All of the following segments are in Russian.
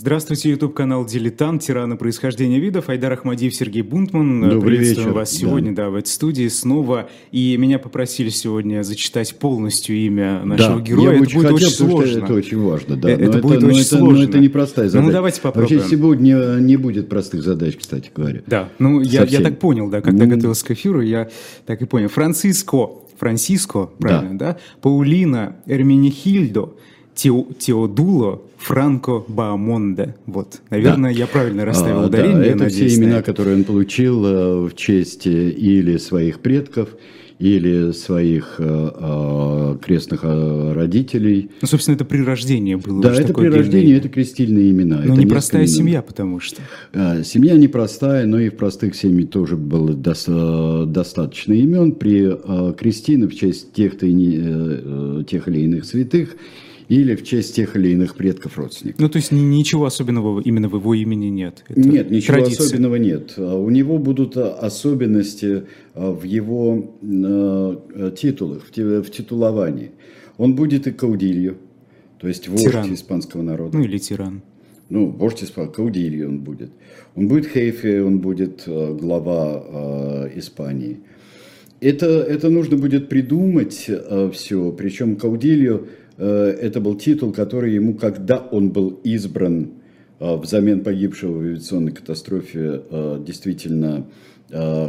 Здравствуйте, YouTube-канал «Дилетант», тираны происхождения видов, Айдар Ахмадиев, Сергей Бунтман. Добрый Приветствуем вечер. вас сегодня, да. в этой студии снова. И меня попросили сегодня зачитать полностью имя нашего да, героя. я это очень будет хотел, очень сложно. это очень важно. Да. Э, Но это будет но очень это, сложно. Но это непростая Ну, задача. давайте попробуем. Вообще сегодня не будет простых задач, кстати говоря. Да, ну я, я так понял, да, когда Ну. готовился к эфиру, я так и понял. Франциско, Франциско, правильно, да? Паулина Эрминихильдо, Тео- Теодуло, Франко Баамонде. Вот, наверное, я правильно расставил А, ударение. да, это надеюсь, все на имена, это. которые он получил э, в честь э, или своих предков, или своих э, э, крестных родителей. Ну, собственно, это при рождении было. Да, это при рождении, это крестильные имена. Но это непростая имен. семья, потому что. А, Семья непростая, но и в простых семьях тоже было э, достаточно имен. При э, крестинах в честь тех, тех или иных святых или в честь тех или иных предков родственников. Ну, то есть ни- ничего особенного именно в его имени нет. Это Нет, ничего традиция. особенного нет. А У него будут а, особенности а, в его титулах, в ти- в титуловании. Он будет и каудилью, то есть вождь Тиран. испанского народа. Ну, или тиран. Ну, вождь Испании, Каудильо он будет. Он будет Хейфе, он будет глава Испании. Это, это нужно будет придумать все. Причем Каудильо э, это был титул, который ему, когда он был избран э, взамен погибшего в авиационной катастрофе, э, действительно э,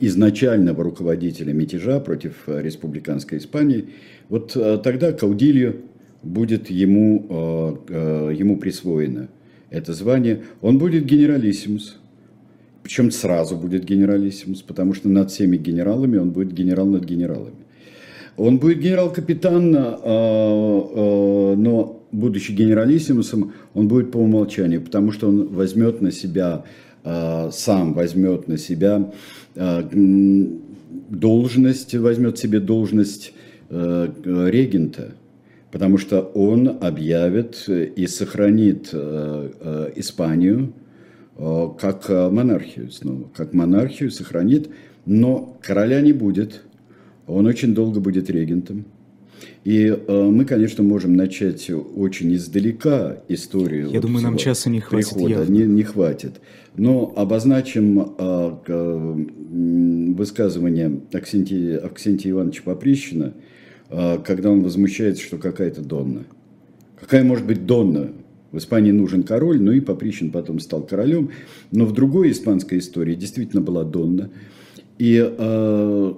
изначального руководителя мятежа против э, республиканской Испании, вот э, тогда Каудильо будет ему, э, э, ему присвоено это звание. Он будет генералиссимус. Причем сразу будет генералиссимус, потому что над всеми генералами он будет генерал над генералами. Он будет генерал-капитан, э, э, но будучи генералиссимусом, он будет по умолчанию, потому что он возьмет на себя, э, сам возьмет на себя должность, возьмет себе должность регента, потому что он объявит и сохранит Испанию как монархию снова, как монархию сохранит, но короля не будет, он очень долго будет регентом. И э, мы, конечно, можем начать очень издалека историю. Я думаю, нам часа не хватит прихода. явно. Не, не хватит. Но обозначим э, м, высказывание Аксентия, Аксентия Ивановича Поприщина, э, когда он возмущается, что какая-то Донна. Какая может быть Донна? В Испании нужен король, ну и Поприщин потом стал королем. Но в другой испанской истории действительно была Донна. И э,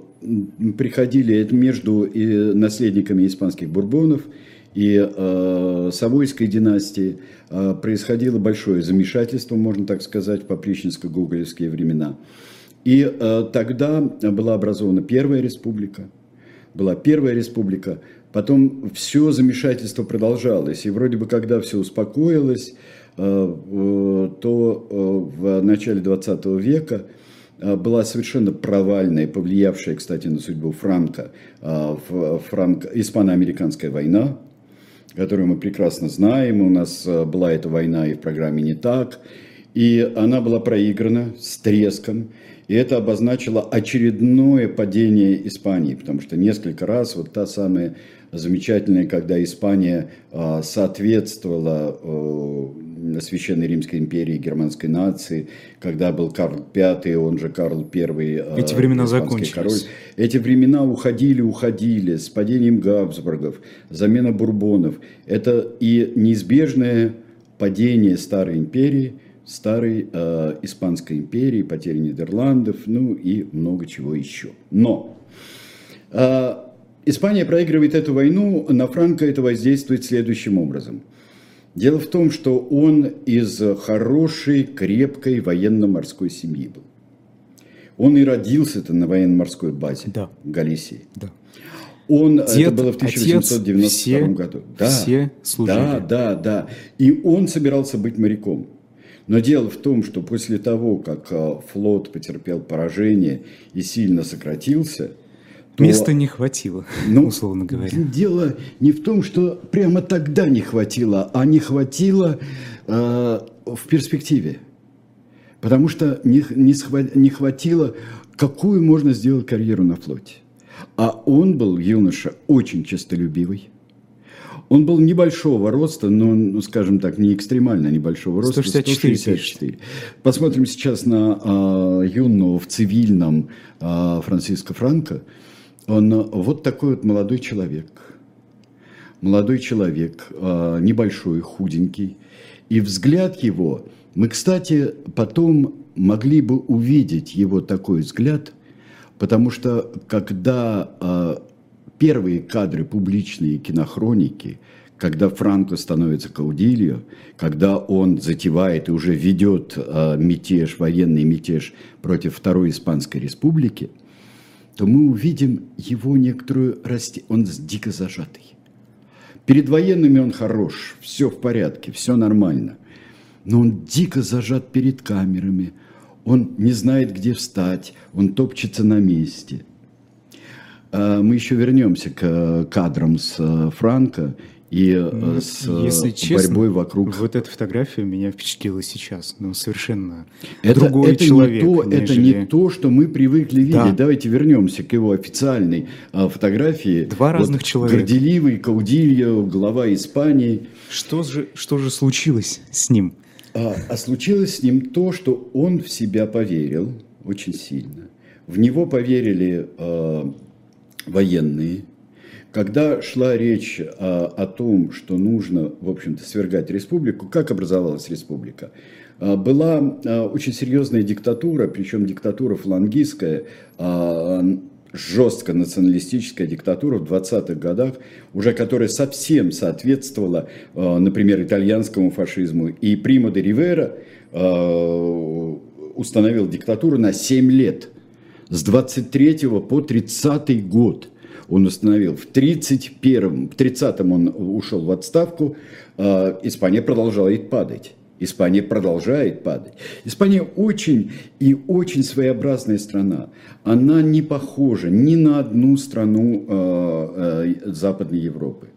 приходили между наследниками испанских бурбонов и э, Савойской династии э, происходило большое замешательство, можно так сказать, в поприщенско-гоголевские времена. И э, тогда была образована Первая Республика, была Первая Республика, потом все замешательство продолжалось. И вроде бы, когда все успокоилось, э, э, то э, в начале 20 века была совершенно провальная, повлиявшая, кстати, на судьбу Франка, в- франко- испано-американская война, которую мы прекрасно знаем. У нас э, была эта война и в программе «Не так». И она была проиграна с треском. И это обозначило очередное падение Испании, потому что несколько раз вот та самая замечательная, когда Испания э, соответствовала э, Священной Римской империи, германской нации, когда был Карл V, он же Карл I. э, Эти времена закончились. король. Эти времена уходили, уходили с падением Габсбургов, замена Бурбонов. Это и неизбежное падение старой империи, старой э, испанской империи, потеря Нидерландов, ну и много чего еще. Но э, Испания проигрывает эту войну, на Франко это воздействует следующим образом. Дело в том, что он из хорошей, крепкой военно-морской семьи был. Он и родился-то на военно-морской базе Да. Галисии. Да. Он, Дед, это было в отец, 1892 все- году. Да, все служили. Да, да, да. И он собирался быть моряком. Но дело в том, что после того, как э, флот потерпел поражение и сильно сократился, то- Места не хватило, ну, условно говоря. Дело не в том, что прямо тогда не хватило, а не хватило э, в перспективе. Потому что не, не, схва- не хватило, какую можно сделать карьеру на флоте. А он был юноша очень честолюбивый. Он был небольшого роста, но, ну, скажем так, не экстремально небольшого роста. 164. 164. Посмотрим сейчас на а, юного в цивильном а, Франциско Франко. Он вот такой вот молодой человек. Молодой человек, а, небольшой, худенький. И взгляд его, мы, кстати, потом могли бы увидеть его такой взгляд, потому что когда а, первые кадры публичные кинохроники, когда Франко становится Каудильо, когда он затевает и уже ведет э, мятеж, военный мятеж против Второй Испанской Республики, то мы увидим его некоторую расти. Он дико зажатый. Перед военными он хорош, все в порядке, все нормально. Но он дико зажат перед камерами, он не знает, где встать, он топчется на месте – а, мы еще вернемся к э, кадрам с э, Франко и э, ну, с Если честно, борьбой вокруг. Вот эта фотография меня впечатлила сейчас, ну совершенно это, другой это человек. Не то, нежели... Это не то, что мы привыкли видеть. Да. Давайте вернемся к его официальной а, фотографии. Два разных вот, человека. Горделивый, Каудильо, глава Испании. Что же, что же случилось с ним? А, а случилось с ним то, что он в себя поверил очень сильно. В него поверили а, военные, когда шла речь о, о том, что нужно, в общем-то, свергать республику, как образовалась республика? А, была а, очень серьезная диктатура, причем диктатура флангистская, а, жестко националистическая диктатура в 20-х годах, уже которая совсем соответствовала, например, итальянскому фашизму. И Примо де Ривера установил диктатуру на 7 лет – с 23 по 30 год он установил. В 31 в 30-м он ушел в отставку, а Испания продолжает падать. Испания продолжает падать. Испания очень и очень своеобразная страна. Она не похожа ни на одну страну э, э, Западной Европы.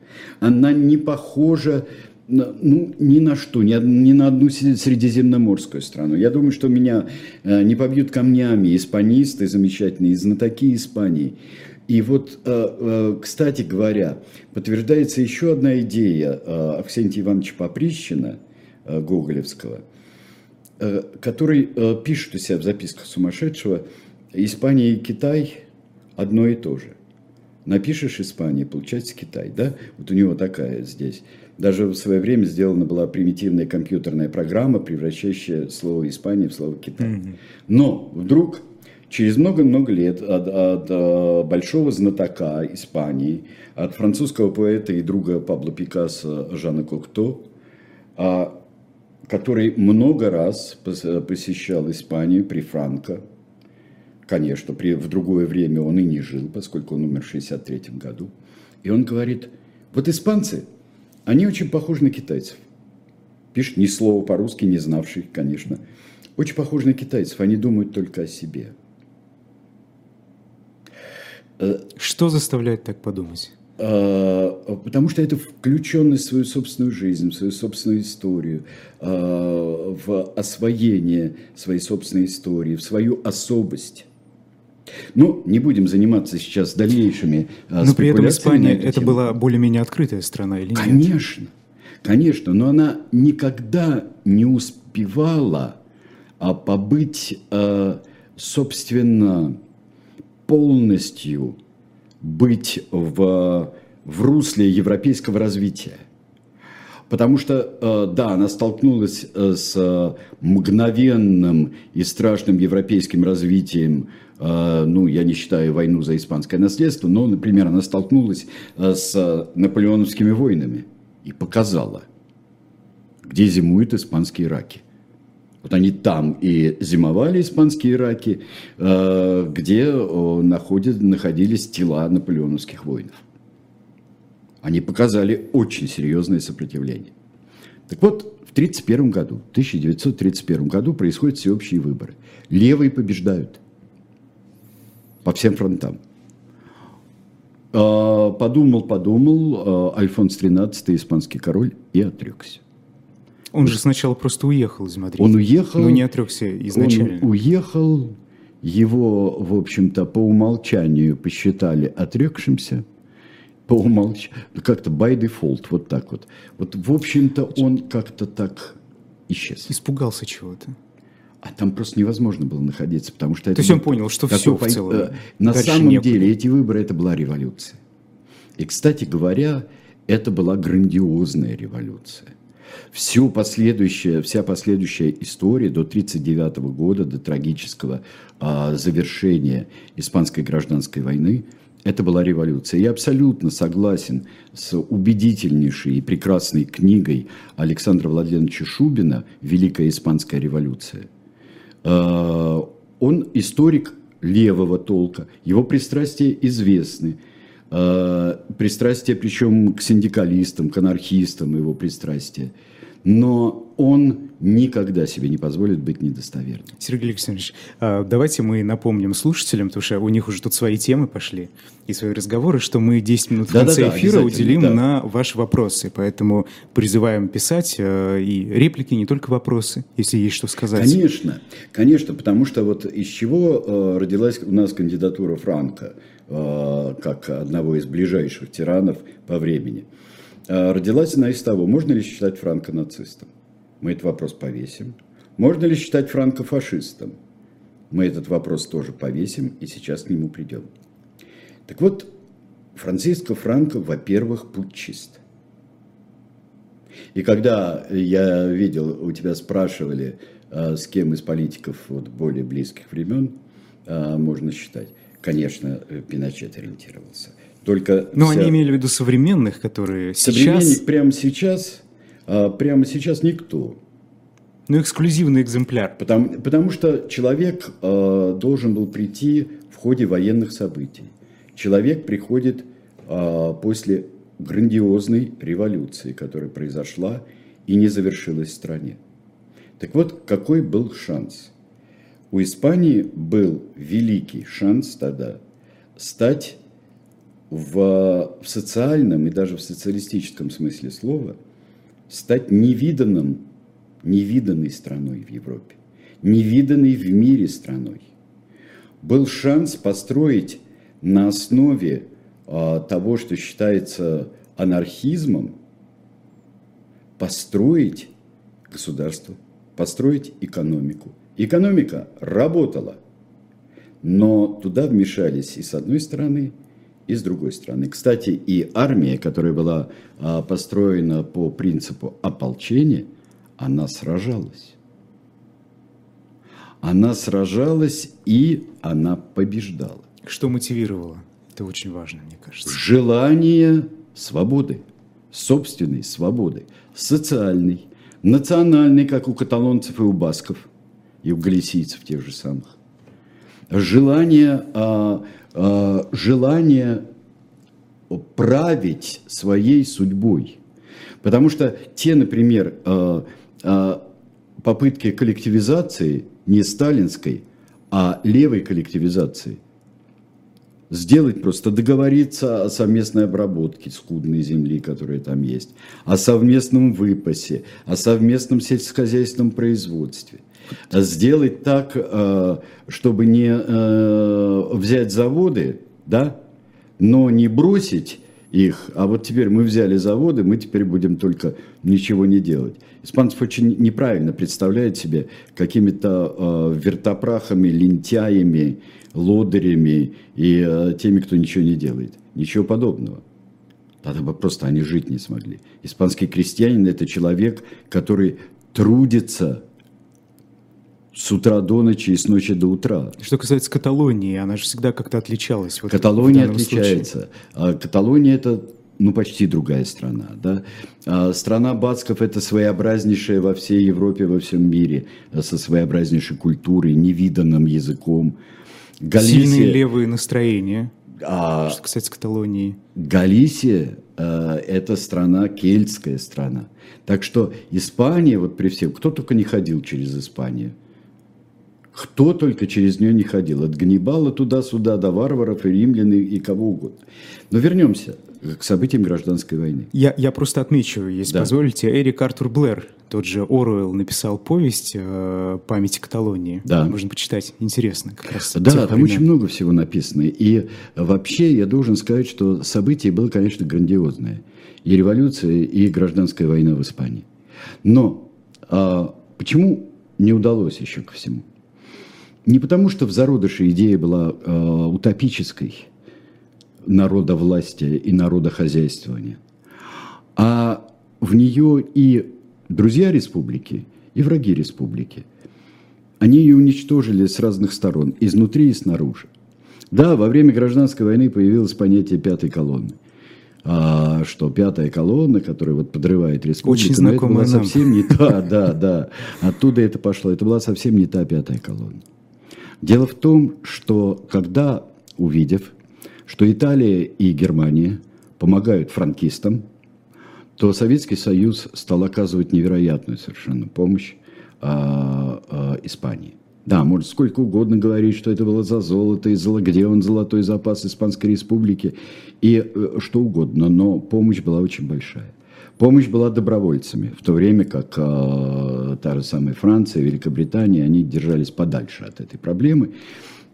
Она не похожа ну, ни на что, ни, ни на одну средиземноморскую страну. Я думаю, что меня э, не побьют камнями испанисты замечательные, знатоки Испании. И вот, э, э, кстати говоря, подтверждается еще одна идея Аксентия Ивановича Поприщина, Гоголевского, который пишет у себя в записках сумасшедшего, Испания и Китай одно и то же. Напишешь Испания, получается Китай, да? Вот у него такая здесь. Даже в свое время сделана была примитивная компьютерная программа, превращающая слово Испания в слово Китай. Но вдруг через много-много лет от, от, от большого знатока Испании, от французского поэта и друга Пабло Пикассо Жана Кокто, а, который много раз посещал Испанию при Франко, конечно, при, в другое время он и не жил, поскольку он умер в 1963 году, и он говорит, вот испанцы – они очень похожи на китайцев. Пишет ни слова по-русски, не знавший, конечно. Очень похожи на китайцев. Они думают только о себе. Э, что заставляет так подумать? Э, потому что это включенность в свою собственную жизнь, в свою собственную историю, э, в освоение своей собственной истории, в свою особость. Ну, не будем заниматься сейчас дальнейшими Но при этом Испания это тему. была более-менее открытая страна или нет? Конечно, конечно, но она никогда не успевала а, побыть, собственно, полностью быть в, в русле европейского развития. Потому что, э, да, она столкнулась э, с мгновенным и страшным европейским развитием Э, ну, я не считаю войну за испанское наследство, но, например, она столкнулась с наполеоновскими войнами и показала, где зимуют испанские раки. Вот они там и зимовали, испанские раки, э, где находят, находились тела наполеоновских воинов. Они показали очень серьезное сопротивление. Так вот, в 1931 году, 1931 году происходят всеобщие выборы. Левые побеждают – по всем фронтам. А, подумал, подумал, Альфонс XIII, испанский король, и отрекся. Он же сначала просто уехал из Мадрида. Он уехал. Но не отрекся изначально. Он уехал, его, в общем-то, по умолчанию посчитали отрекшимся. по умолчанию, как-то by default, вот так вот. Вот, в общем-то, он как-то так исчез. Испугался чего-то. А там просто невозможно было находиться, потому что... То есть он понял, что все в целом. Э, на самом некуда. деле эти выборы это была революция. И, кстати говоря, это была грандиозная революция. Всю последующая, вся последующая история до 1939 года, до трагического а, завершения Испанской гражданской войны, это была революция. Я абсолютно согласен с убедительнейшей и прекрасной книгой Александра Владимировича Шубина «Великая испанская революция». А, он историк левого толка, его пристрастия известны. А, пристрастия, причем к синдикалистам, к анархистам его пристрастия – но он никогда себе не позволит быть недостоверным. Сергей Александрович, а, давайте мы напомним слушателям, потому что у них уже тут свои темы пошли и свои разговоры, что мы 10 минут в конце да, да, эфира уделим да. на ваши вопросы. Поэтому призываем писать э, и реплики, не только вопросы, если есть что сказать. Конечно, конечно, потому что вот из чего э, родилась у нас кандидатура Франка, э, как одного из ближайших тиранов по времени – а, родилась она из того, можно ли считать Франка нацистом. Мы этот вопрос повесим. Можно ли считать Франка фашистом? Мы этот вопрос тоже повесим и сейчас к нему придем. Так вот, Франциско Франко, во-первых, путчист. И когда я видел, у тебя спрашивали, а, с кем из политиков вот, более близких времен а, можно считать, конечно, Пиночет ориентировался. Только Но вся... они имели в виду современных, которые Современник сейчас... прямо сейчас, а, прямо сейчас никто. Ну, эксклюзивный экземпляр. Потому, потому что человек э, должен был прийти в ходе военных событий. Человек приходит э, после грандиозной революции, которая произошла и не завершилась в стране. Так вот, какой был шанс? У Испании был великий шанс тогда стать в, в социальном и даже в социалистическом смысле слова стать невиданным, невиданной страной в Европе, невиданной в мире страной. Был шанс построить на основе а, того, что считается анархизмом, построить государство, построить экономику. Экономика работала, но туда вмешались и с одной стороны, и с другой стороны. Кстати, и армия, которая была а, построена по принципу ополчения, она сражалась. Она сражалась и она побеждала. Что мотивировало? Это очень важно, мне кажется. Желание свободы, собственной свободы, социальной, национальной, как у каталонцев и у басков, и у галисийцев тех же самых. Желание а, Э, желание править своей судьбой. Потому что те, например, э, э, попытки коллективизации не сталинской, а левой коллективизации, сделать просто, договориться о совместной обработке скудной земли, которая там есть, о совместном выпасе, о совместном сельскохозяйственном производстве сделать так, э, чтобы не э, взять заводы, да, но не бросить их, а вот теперь мы взяли заводы, мы теперь будем только ничего не делать. Испанцев очень неправильно представляют себе какими-то э, вертопрахами, лентяями, лодырями и э, теми, кто ничего не делает. Ничего подобного. Тогда бы просто они жить не смогли. Испанский крестьянин – это человек, который трудится с утра до ночи и с ночи до утра. Что касается Каталонии, она же всегда как-то отличалась. Вот Каталония отличается. А Каталония это ну, почти другая страна. Да? А страна бацков – это своеобразнейшая во всей Европе, во всем мире, со своеобразнейшей культурой, невиданным языком. Галисия, Сильные левые настроения. А, что касается Каталонии. Галисия э, – это страна, кельтская страна. Так что Испания, вот при всем, кто только не ходил через Испанию – кто только через нее не ходил. От Ганнибала туда-сюда, до варваров и римлян и кого угодно. Но вернемся. к событиям гражданской войны. Я, я просто отмечу, если да. позволите, Эрик Артур Блэр, тот же Оруэлл, написал повесть э, «Память Каталонии». Да. Можно почитать, интересно как раз. Да, там времен. очень много всего написано. И вообще я должен сказать, что событие было, конечно, грандиозное. И революция, и гражданская война в Испании. Но а, почему не удалось еще ко всему? Не потому, что в зародыше идея была э, утопической народа власти и народа хозяйствования, а в нее и друзья республики, и враги республики. Они ее уничтожили с разных сторон, изнутри и снаружи. Да, во время гражданской войны появилось понятие пятой колонны. А, что пятая колонна, которая вот подрывает республику, Очень знакомая это была совсем не та, да, да, оттуда это пошло. Это была совсем не та пятая колонна. Дело в том, что когда, увидев, что Италия и Германия помогают франкистам, то Советский Союз стал оказывать невероятную совершенно помощь а, а, Испании. Да, может сколько угодно говорить, что это было за золото, и золо, где он золотой запас Испанской Республики, и э, что угодно, но помощь была очень большая. Помощь была добровольцами, в то время как э, та же самая Франция, Великобритания, они держались подальше от этой проблемы.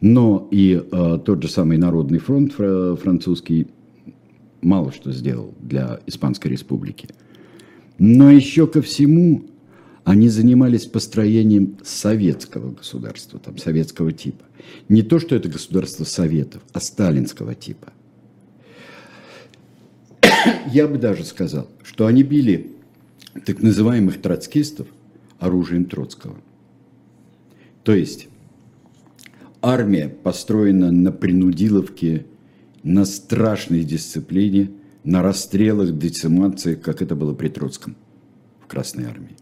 Но и э, тот же самый Народный фронт французский мало что сделал для Испанской Республики. Но еще ко всему они занимались построением советского государства, там, советского типа. Не то, что это государство советов, а сталинского типа – я бы даже сказал, что они били так называемых троцкистов оружием Троцкого. То есть армия построена на принудиловке, на страшной дисциплине, на расстрелах, децимациях, как это было при Троцком в Красной армии.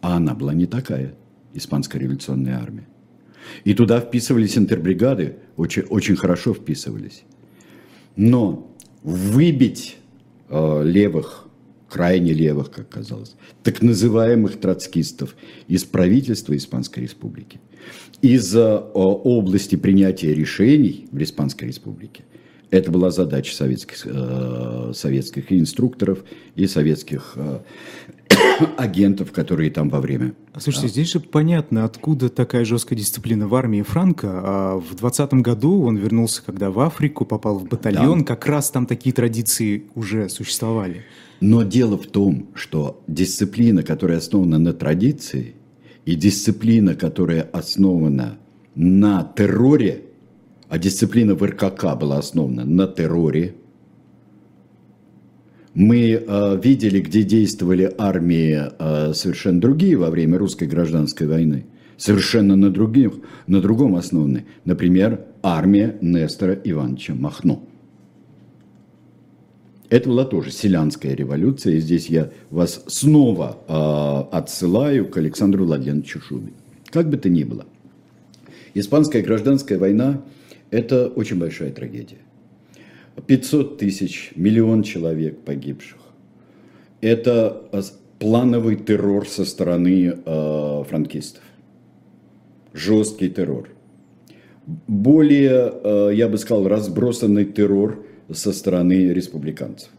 А она была не такая, испанская революционная армия. И туда вписывались интербригады, очень, очень хорошо вписывались. Но выбить э, левых, крайне левых, как казалось, так называемых троцкистов из правительства Испанской Республики, из э, области принятия решений в Испанской Республике. Это была задача советских, э, советских инструкторов и советских э, агентов, которые там во время. А слушайте, а. здесь же понятно, откуда такая жесткая дисциплина в армии Франка. А в 20 году он вернулся, когда в Африку, попал в батальон, да. как раз там такие традиции уже существовали. Но дело в том, что дисциплина, которая основана на традиции, и дисциплина, которая основана на терроре, а дисциплина в РКК была основана на терроре, мы э, видели, где действовали армии э, совершенно другие во время русской гражданской войны, совершенно на, других, на другом основаны. Например, армия Нестора Ивановича Махно. Это была тоже селянская революция, и здесь я вас снова э, отсылаю к Александру Владимировичу Шубе. Как бы то ни было, испанская гражданская война – это очень большая трагедия. 500 тысяч, миллион человек погибших. Это плановый террор со стороны э, франкистов. Жесткий террор. Более, э, я бы сказал, разбросанный террор со стороны республиканцев.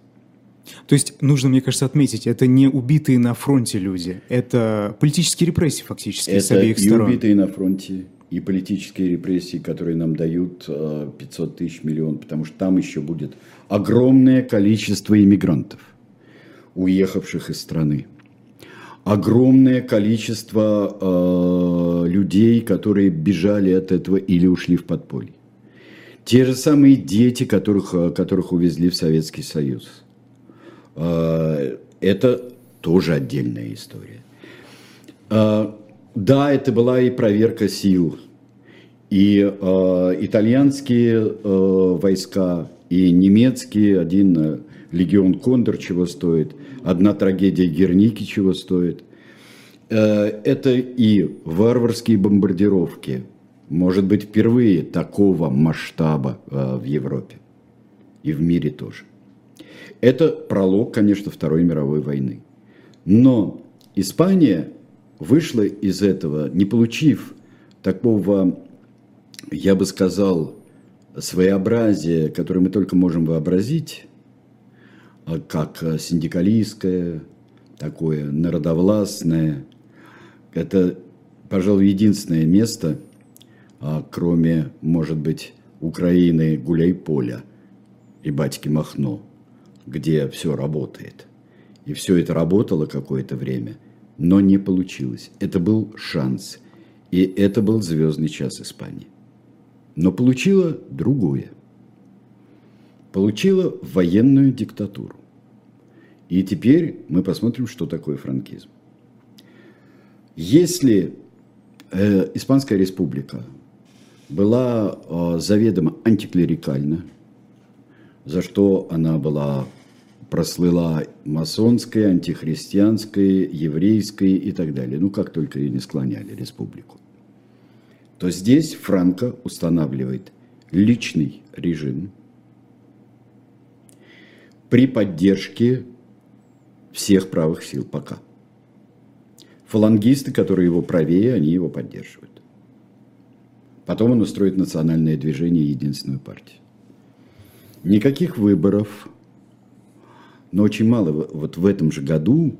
То есть нужно, мне кажется, отметить, это не убитые на фронте люди, это политические репрессии фактически это с обеих сторон. Это и убитые на фронте, и политические репрессии, которые нам дают 500 э, тысяч миллионов, потому что там еще будет огромное количество иммигрантов, уехавших из страны. Огромное количество э, людей, которые бежали от этого или ушли в подполье. Те же самые дети, которых, э, которых увезли в Советский Союз. Э, это тоже отдельная история. Э, да, это была и проверка сил. И э, итальянские э, войска, и немецкие, один э, легион Кондор чего стоит, одна трагедия Герники чего стоит. Э, это и варварские бомбардировки, может быть, впервые такого масштаба э, в Европе и в мире тоже. Это пролог, конечно, Второй мировой войны. Но Испания вышла из этого, не получив такого, я бы сказал, своеобразие, которое мы только можем вообразить, а, как синдикалистское, такое народовластное, это, пожалуй, единственное место, а, кроме, может быть, Украины Гуляй-Поля и Батьки Махно, где все работает. И все это работало какое-то время, но не получилось. Это был шанс. И это был звездный час Испании. Но получила другое. Получила военную диктатуру. И теперь мы посмотрим, что такое франкизм. Если э, Испанская республика была э, заведомо антиклерикальна, за что она была прослыла масонской, антихристианской, еврейской и так далее. Ну, как только ее не склоняли, республику. То здесь Франко устанавливает личный режим при поддержке всех правых сил пока. Фалангисты, которые его правее, они его поддерживают. Потом он устроит национальное движение «Единственную партию». Никаких выборов, но очень мало. Вот в этом же году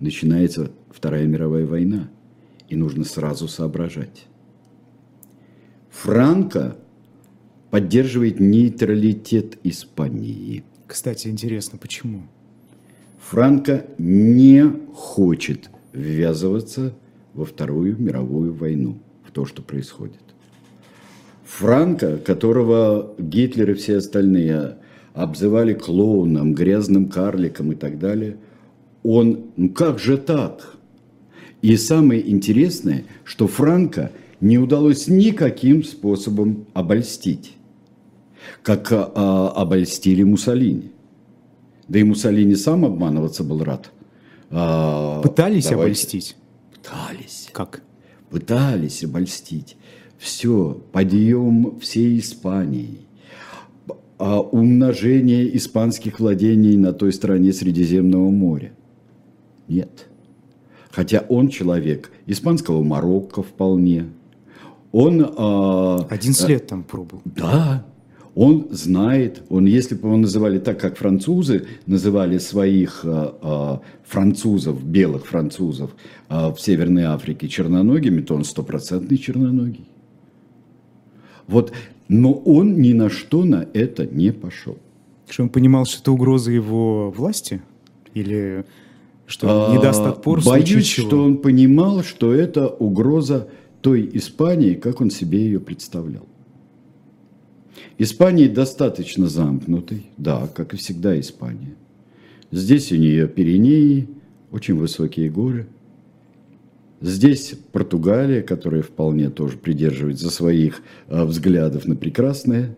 начинается Вторая мировая война, и нужно сразу соображать. Франко поддерживает нейтралитет Испании. Кстати, интересно, почему? Франко не хочет ввязываться во Вторую мировую войну, в то, что происходит. Франко, которого Гитлер и все остальные обзывали клоуном, грязным карликом и так далее, он, ну как же так? И самое интересное, что Франко не удалось никаким способом обольстить, как а, обольстили Муссолини. Да и Муссолини сам обманываться был рад. А, Пытались давайте. обольстить? Пытались. Как? Пытались обольстить. Все, подъем всей Испании, а умножение испанских владений на той стороне Средиземного моря. Нет. Хотя он человек испанского Марокко вполне. Он... Э, 11 лет там пробовал. Да, он знает, он, если бы его называли так, как французы называли своих э, э, французов, белых французов э, в Северной Африке черноногими, то он стопроцентный черноногий. Вот, но он ни на что на это не пошел. Что он понимал, что это угроза его власти? Или что он не даст отпор? Боюсь, что он понимал, что это угроза той Испании, как он себе ее представлял. Испания достаточно замкнутой, да, как и всегда Испания. Здесь у нее Пиренеи, очень высокие горы – Здесь Португалия, которая вполне тоже придерживается своих э, взглядов на прекрасное.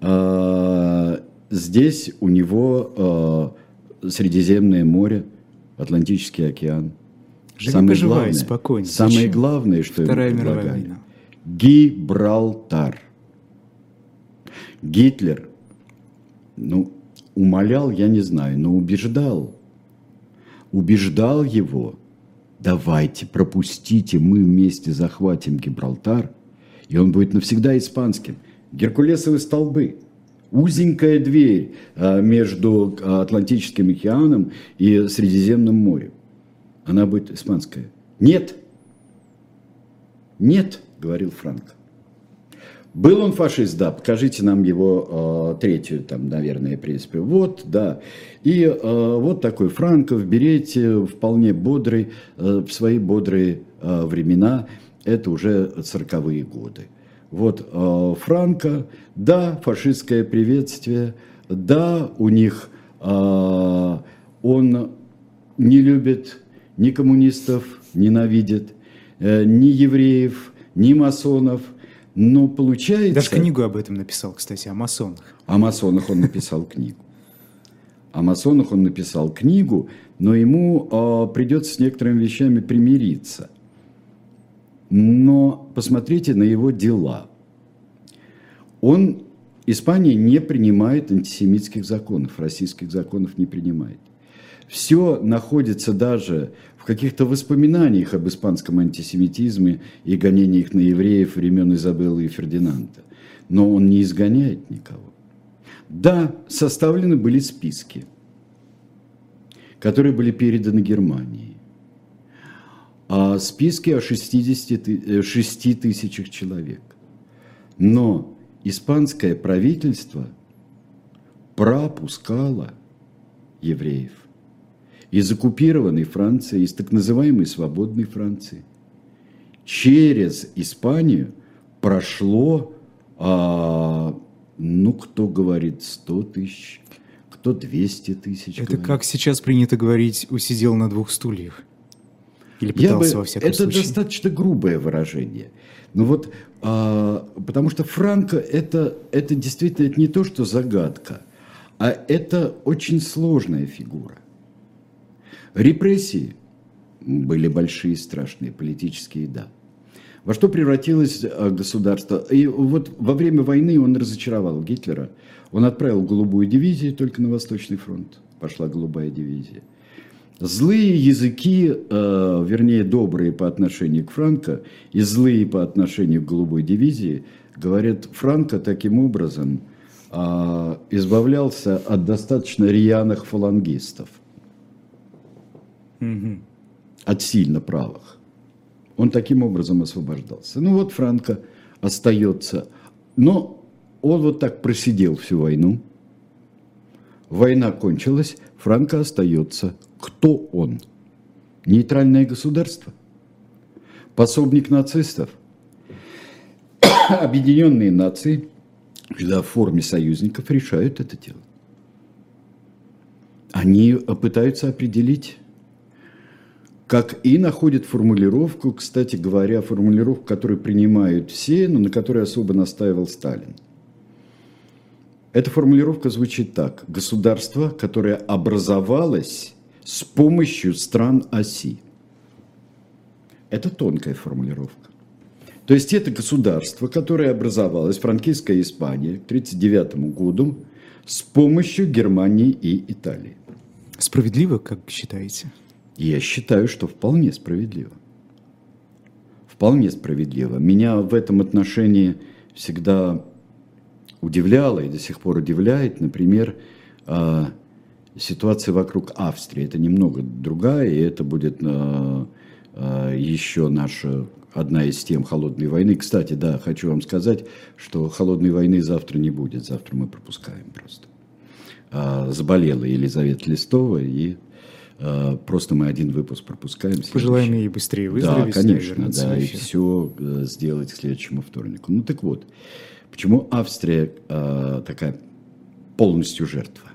Э, здесь у него э, Средиземное море, Атлантический океан. Живи, самое поживай, главное, спокойно. Самое Зачем? главное, что Вторая ему предлагали. Война. Гибралтар. Гитлер, ну, умолял, я не знаю, но убеждал. Убеждал его – давайте, пропустите, мы вместе захватим Гибралтар, и он будет навсегда испанским. Геркулесовые столбы, узенькая дверь а, между а, Атлантическим океаном и Средиземным морем. Она будет испанская. Нет, нет, говорил Франко. Был он фашист, да, покажите нам его э, третью, там, наверное, принципе. Вот, да. И э, вот такой Франко в берете, вполне бодрый, э, в свои бодрые э, времена, это уже цирковые годы. Вот э, Франко, да, фашистское приветствие, да, у них э, он не любит ни коммунистов, ненавидит, э, ни евреев, ни масонов – но получается... Даже книгу об этом написал, кстати, о масонах. О масонах он написал книгу. О масонах он написал книгу, но ему э, придется с некоторыми вещами примириться. Но посмотрите на его дела. Он, Испания не принимает антисемитских законов, российских законов не принимает. Все находится даже в каких-то воспоминаниях об испанском антисемитизме и гонениях на евреев времен Изабеллы и Фердинанда. но он не изгоняет никого. Да, составлены были списки, которые были переданы Германии. А списки о 60, 6 э, тысячах человек. Но испанское правительство пропускало евреев из оккупированной Франции, из так называемой свободной Франции. Через Испанию прошло, а, ну, кто говорит, 100 тысяч, кто 200 тысяч. Это говорит. как сейчас принято говорить, усидел на двух стульях. Или пытался, Я бы, во всяком это случае. достаточно грубое выражение. Но вот, а, потому что Франко это, это действительно это не то, что загадка, а это очень сложная фигура. Репрессии были большие, страшные, политические, да. Во что превратилось а, государство? И вот во время войны он разочаровал Гитлера. Он отправил голубую дивизию только на Восточный фронт. Пошла голубая дивизия. Злые языки, э, вернее добрые по отношению к Франко и злые по отношению к голубой дивизии, говорят, Франко таким образом э, избавлялся от достаточно рьяных фалангистов. От сильно правых. Он таким образом освобождался. Ну вот Франко остается. Но он вот так просидел всю войну. Война кончилась, Франко остается. Кто он? Нейтральное государство? Пособник нацистов? Объединенные нации, когда в форме союзников решают это дело. Они пытаются определить как и находят формулировку, кстати говоря, формулировку, которую принимают все, но на которой особо настаивал Сталин. Эта формулировка звучит так. Государство, которое образовалось с помощью стран оси. Это тонкая формулировка. То есть это государство, которое образовалось, франкистская Испания, к 1939 году с помощью Германии и Италии. Справедливо, как считаете? Я считаю, что вполне справедливо. Вполне справедливо. Меня в этом отношении всегда удивляло и до сих пор удивляет, например, а, ситуация вокруг Австрии. Это немного другая, и это будет а, а, еще наша одна из тем холодной войны. Кстати, да, хочу вам сказать, что холодной войны завтра не будет. Завтра мы пропускаем просто. Заболела Елизавета Листова, и просто мы один выпуск пропускаем. Пожелаем ей быстрее выздороветь. Да, конечно, да, и все э, сделать к следующему вторнику. Ну так вот, почему Австрия э, такая полностью жертва?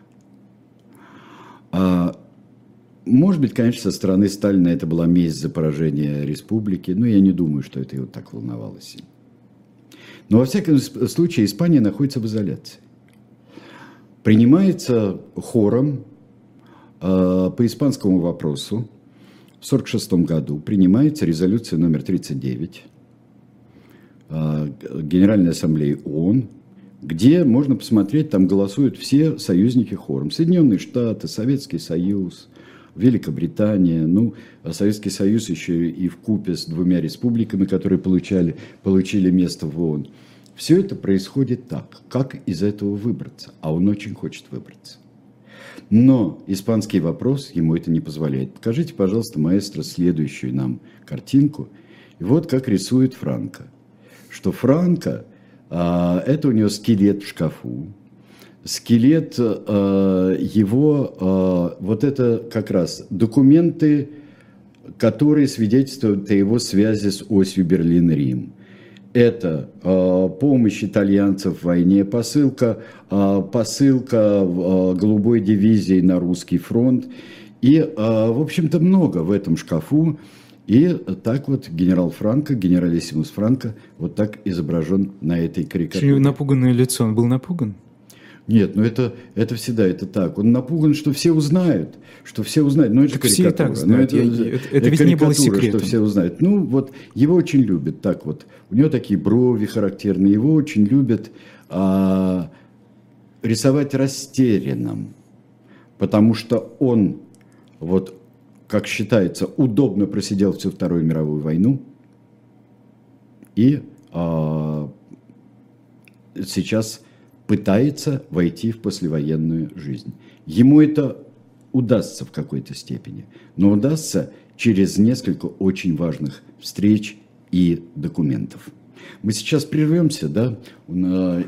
А, может быть, конечно, со стороны Сталина это была месть за поражение республики, но я не думаю, что это его так волновало сильно. Но во всяком случае Испания находится в изоляции. Принимается хором Э, по испанскому вопросу в 1946 году принимается резолюция номер 39 э, Генеральной Ассамблеи ООН, где можно посмотреть, там голосуют все союзники хором. Соединенные Штаты, Советский Союз, Великобритания, ну, Советский Союз еще и в купе с двумя республиками, которые получали, получили место в ООН. Все это происходит так. Как из этого выбраться? А он очень хочет выбраться. Но испанский вопрос ему это не позволяет. Покажите, пожалуйста, маэстро, следующую нам картинку. И вот как рисует Франко. Что Франко, а, это у него скелет в шкафу, скелет а, его, а, вот это как раз документы, которые свидетельствуют о его связи с осью Берлин-Рим это э, помощь итальянцев в войне, посылка, э, посылка э, голубой дивизии на русский фронт. И, э, в общем-то, много в этом шкафу. И так вот генерал Франко, генералиссимус Франко, вот так изображен на этой карикатуре. Напуганное лицо, он был напуган? Нет, ну это, это всегда это так. Он напуган, что все узнают, что все узнают. Но это так карикатура. Все и так знают. Но это, я, это, это ведь не было секретом. что все узнают. Ну вот его очень любят так вот. У него такие брови характерные. Его очень любят а, рисовать растерянным, потому что он вот как считается, удобно просидел всю Вторую мировую войну и а, сейчас пытается войти в послевоенную жизнь. Ему это удастся в какой-то степени, но удастся через несколько очень важных встреч и документов. Мы сейчас прервемся, да,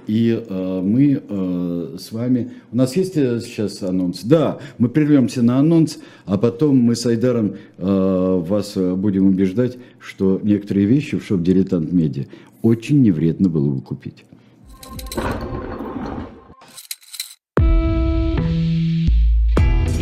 и э, мы э, с вами... У нас есть э, сейчас анонс? Да, мы прервемся на анонс, а потом мы с Айдаром вас будем убеждать, что некоторые вещи в шоп «Дилетант Медиа» очень невредно было бы купить.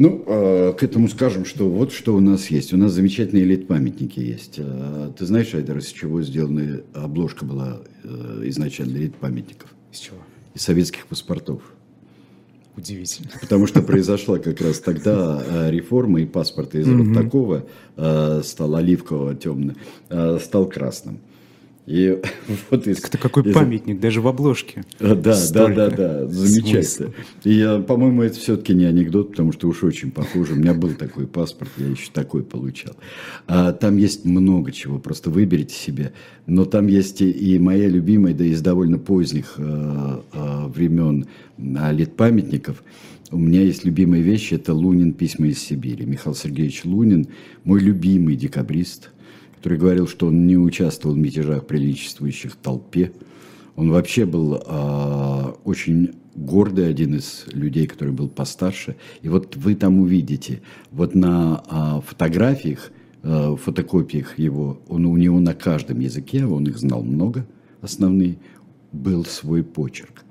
Ну, а, к этому скажем, что вот что у нас есть. У нас замечательные лид-памятники есть. А, ты знаешь, Айдар, из чего сделана обложка была э, изначально лид-памятников? Из чего? Из советских паспортов. Удивительно. Потому что произошла как раз тогда а, реформа, и паспорт из вот такого стал оливкового темно, стал красным. И вот из, Это какой из... памятник, даже в обложке. А, да, Столько да, да, да, замечательно. И, по-моему, это все-таки не анекдот, потому что уж очень похоже. У меня был такой паспорт, я еще такой получал. А, там есть много чего, просто выберите себе. Но там есть и, и моя любимая, да из довольно поздних э, э, времен э, лет памятников. У меня есть любимая вещь, это Лунин «Письма из Сибири». Михаил Сергеевич Лунин, мой любимый декабрист – который говорил, что он не участвовал в мятежах, приличествующих толпе. Он вообще был э, очень гордый, один из людей, который был постарше. И вот вы там увидите, вот на э, фотографиях, э, фотокопиях его, он, у него на каждом языке, он их знал много, основные, был свой почерк.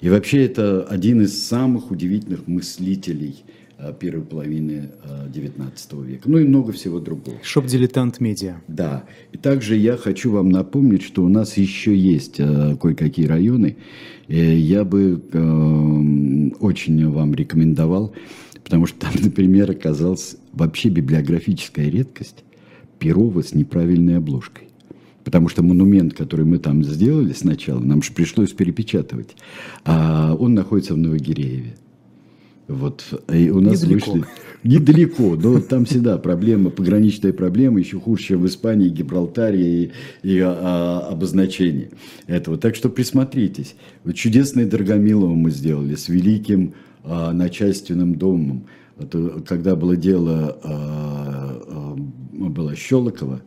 И вообще это один из самых удивительных мыслителей – первой половины XIX э, века. Ну и много всего другого. Shop Diletant Media. Да. И также я хочу вам напомнить, что у нас еще есть э, кое-какие районы. Я бы очень вам рекомендовал, потому что там, например, оказалась вообще библиографическая редкость Перова с неправильной обложкой. Потому что монумент, который мы там сделали сначала, нам же пришлось перепечатывать, а он находится в Новогирееве. Вот. И у нас Недалеко. вышли... Недалеко, но там всегда проблема, пограничная проблема, еще хуже, чем в Испании, Гибралтаре и, и а, а, обозначение этого. Так что присмотритесь. Вот чудесное Дорогомилово мы сделали с великим а, начальственным домом. Это, когда было дело, а, а, было Щелокова,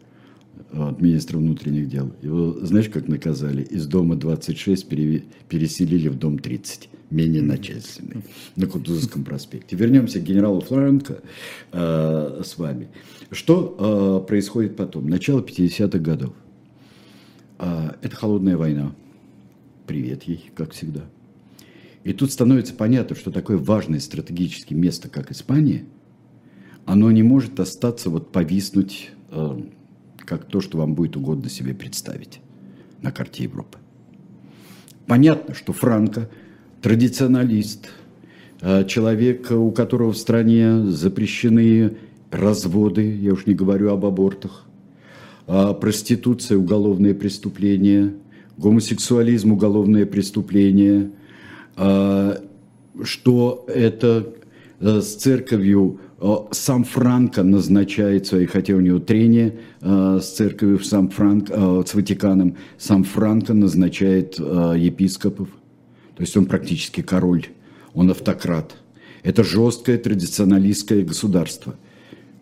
от министра внутренних дел. Его, знаешь, как наказали? Из дома 26 переселили в дом 30 менее начальственный, на Кутузовском проспекте. Вернемся к генералу Флоренко э, с вами. Что э, происходит потом? Начало 50-х годов. Э, это холодная война. Привет ей, как всегда. И тут становится понятно, что такое важное стратегическое место, как Испания, оно не может остаться вот повиснуть, э, как то, что вам будет угодно себе представить на карте Европы. Понятно, что Франко – традиционалист, а, человек, у которого в стране запрещены разводы, я уж не говорю об абортах, а проституция – уголовное преступление, гомосексуализм – уголовное преступление, а, что это э, с церковью сам Франко назначает свои, хотя у него трение с церковью сам Франко, с Ватиканом, сам Франко назначает епископов. То есть он практически король, он автократ. Это жесткое традиционалистское государство,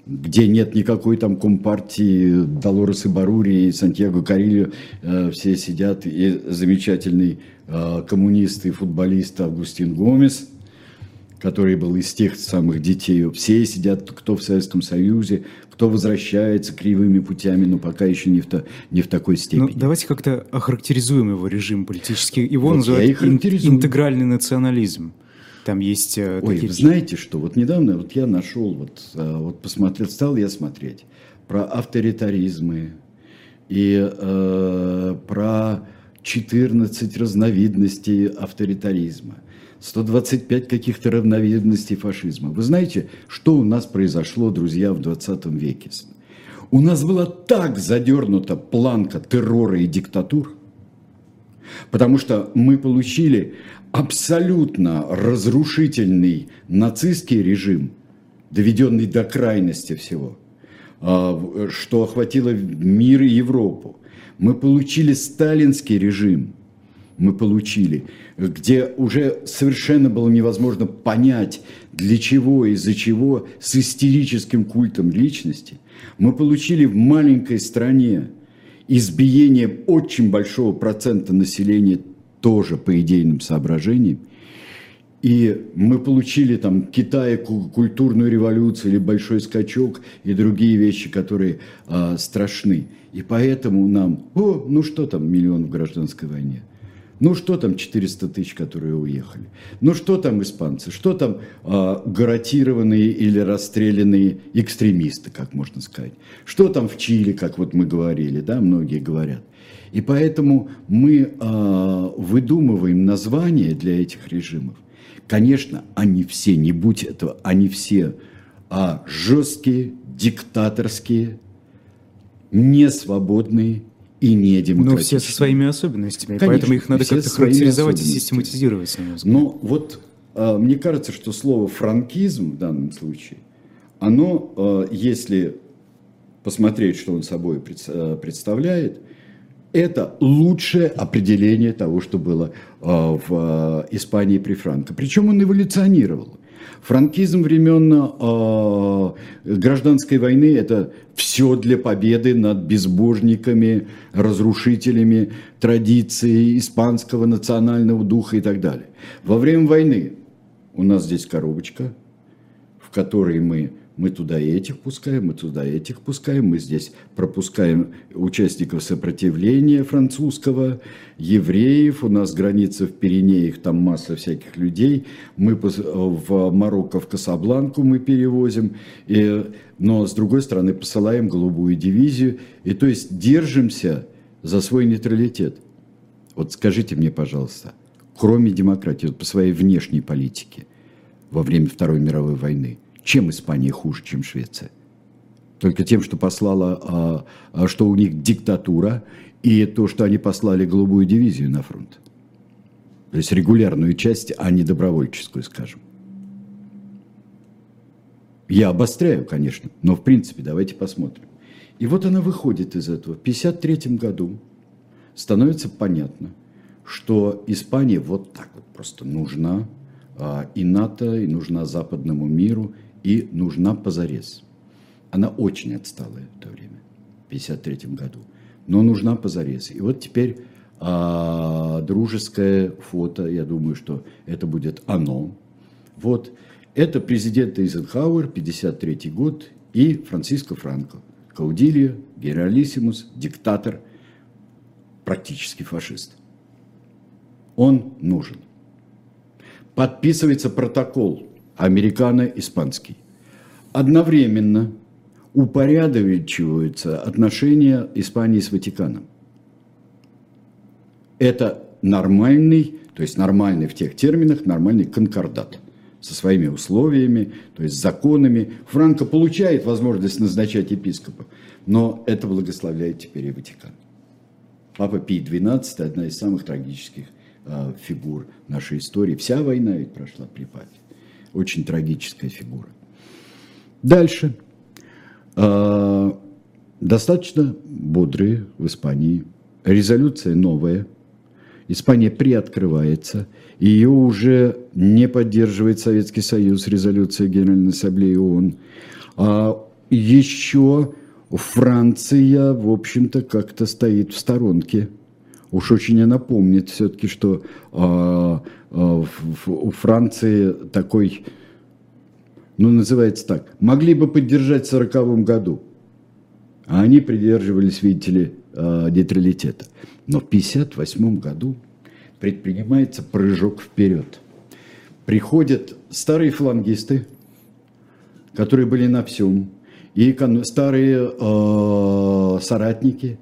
где нет никакой там компартии, Долорес и Барури и Сантьяго Карильо, э, все сидят, и замечательный э, коммунист и футболист Августин Гомес – который был из тех самых детей. Все сидят, кто в Советском Союзе, кто возвращается кривыми путями, но пока еще не в, то, не в такой ну, степени. Ну, давайте как-то охарактеризуем его режим политический. Его вот называют ин- интегральный национализм. Там есть Ой, такие... вы знаете что? Вот недавно вот я нашел, вот, вот посмотрел, стал я смотреть про авторитаризмы и э, про 14 разновидностей авторитаризма, 125 каких-то разновидностей фашизма. Вы знаете, что у нас произошло, друзья, в 20 веке? У нас была так задернута планка террора и диктатур, потому что мы получили абсолютно разрушительный нацистский режим, доведенный до крайности всего, а, что охватило мир и Европу. Мы получили сталинский режим, мы получили, где уже совершенно было невозможно понять, для чего, из-за чего, с истерическим культом личности. Мы получили в маленькой стране избиение очень большого процента населения тоже по идейным соображениям. И мы получили там Китай культурную революцию или большой скачок и другие вещи, которые а, страшны. И поэтому нам, о, ну что там миллион в гражданской войне? Ну что там 400 тысяч, которые уехали? Ну что там испанцы? Что там а, гарантированные или расстрелянные экстремисты, как можно сказать? Что там в Чили, как вот мы говорили, да, многие говорят. И поэтому мы а, выдумываем названия для этих режимов. Конечно, они все, не будь этого, они все а, жесткие, диктаторские, несвободные и не демократичные. Но все со своими особенностями, Конечно, поэтому их надо как-то характеризовать и систематизировать. Но вот а, мне кажется, что слово франкизм в данном случае, оно, а, если посмотреть, что он собой а, представляет, это лучшее определение того, что было в Испании при Франко. Причем он эволюционировал. Франкизм времен э, гражданской войны – это все для победы над безбожниками, разрушителями традиции испанского национального духа и так далее. Во время войны у нас здесь коробочка, в которой мы мы туда этих пускаем, мы туда этих пускаем, мы здесь пропускаем участников сопротивления французского, евреев, у нас граница в Пиренеях, там масса всяких людей, мы в Марокко, в Касабланку мы перевозим, и, но с другой стороны посылаем голубую дивизию, и то есть держимся за свой нейтралитет. Вот скажите мне, пожалуйста, кроме демократии, вот по своей внешней политике во время Второй мировой войны – чем Испания хуже, чем Швеция? Только тем, что послала, а, а, что у них диктатура, и то, что они послали голубую дивизию на фронт. То есть регулярную часть, а не добровольческую, скажем. Я обостряю, конечно, но в принципе давайте посмотрим. И вот она выходит из этого. В 1953 году становится понятно, что Испания вот так вот просто нужна а, и НАТО, и нужна западному миру, и нужна позарез. Она очень отсталая в то время, в 1953 году, но нужна позарез. И вот теперь а, дружеское фото, я думаю, что это будет оно. Вот, это президент Эйзенхауэр, 53 год, и Франциско Франко. Каудильо, генералиссимус, диктатор, практически фашист. Он нужен. Подписывается протокол американо-испанский. Одновременно упорядочиваются отношения Испании с Ватиканом. Это нормальный, то есть нормальный в тех терминах, нормальный конкордат со своими условиями, то есть законами. Франко получает возможность назначать епископа, но это благословляет теперь и Ватикан. Папа Пий XII – одна из самых трагических э, фигур нашей истории. Вся война ведь прошла при папе. Очень трагическая фигура. Дальше. А, достаточно бодрые в Испании. Резолюция новая. Испания приоткрывается. Ее уже не поддерживает Советский Союз, резолюция Генеральной Ассамблеи ООН. А еще Франция, в общем-то, как-то стоит в сторонке. Уж очень она помнит все-таки, что а, а, у Франции такой, ну, называется так, могли бы поддержать в 1940 году, а они придерживались, видите ли, а, нейтралитета. Но в 1958 году предпринимается прыжок вперед. приходят старые флангисты, которые были на всем, и старые э, соратники,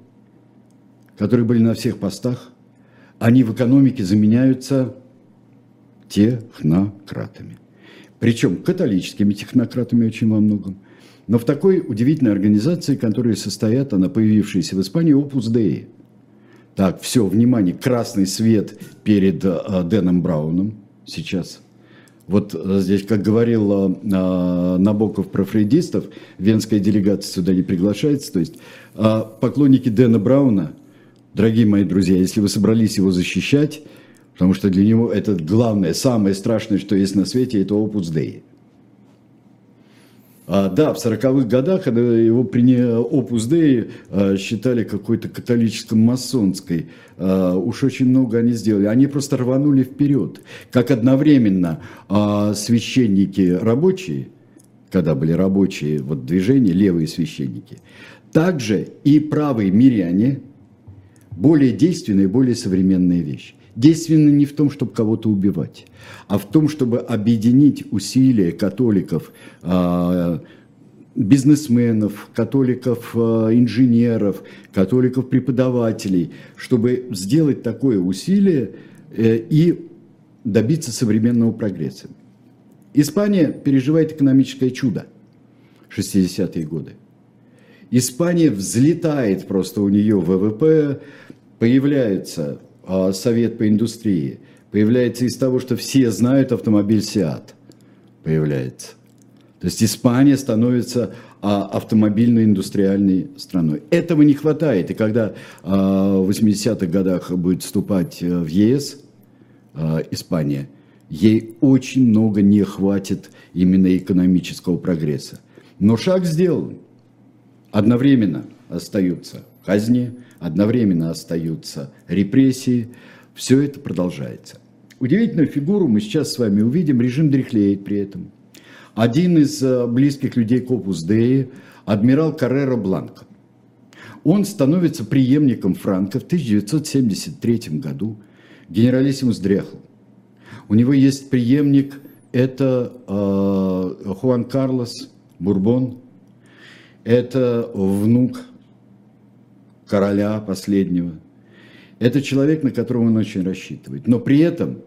которые были на всех постах, они в экономике заменяются технократами. Причем католическими технократами очень во многом. Но в такой удивительной организации, которая состоят, она появившаяся в Испании, Opus Dei. Так, все, внимание, красный свет перед э, Дэном Брауном сейчас. Вот э, здесь, как говорил э, Набоков про фрейдистов, венская делегация сюда не приглашается. То есть э, поклонники Дэна Брауна, дорогие мои друзья, если вы собрались его защищать, потому что для него это главное, самое страшное, что есть на свете, это Opus Dei. А, да, в 40-х годах когда его при Opus Dei а, считали какой-то католическо-масонской. А, уж очень много они сделали. Они просто рванули вперед. Как одновременно а, священники рабочие, когда были рабочие вот, движения, левые священники, также и правые миряне, более действенные, более современные вещи. Действенно не в том, чтобы кого-то убивать, а в том, чтобы объединить усилия католиков, а, бизнесменов, католиков, а, инженеров, католиков, преподавателей, чтобы сделать такое усилие э, и добиться современного прогресса. Испания переживает экономическое чудо 60-е годы. Испания взлетает просто у нее ВВП, появляется а, совет по индустрии. Появляется из того, что все знают автомобиль Seat. Появляется. То есть Испания становится а, автомобильной индустриальной страной. Этого не хватает. И когда а, в 80-х годах будет вступать э, в ЕС Испания, ей очень много не хватит именно экономического прогресса. Но шаг сделан. Одновременно остаются казни, одновременно остаются репрессии, все это продолжается. Удивительную фигуру мы сейчас с вами увидим, режим дряхлеет при этом. Один из э, близких людей к Деи, адмирал Каррера Бланко, он становится преемником Франка в 1973 году, генералиссимус дряхл. У него есть преемник, это э, Хуан Карлос Бурбон, это внук короля последнего. Это человек, на которого он очень рассчитывает. Но при этом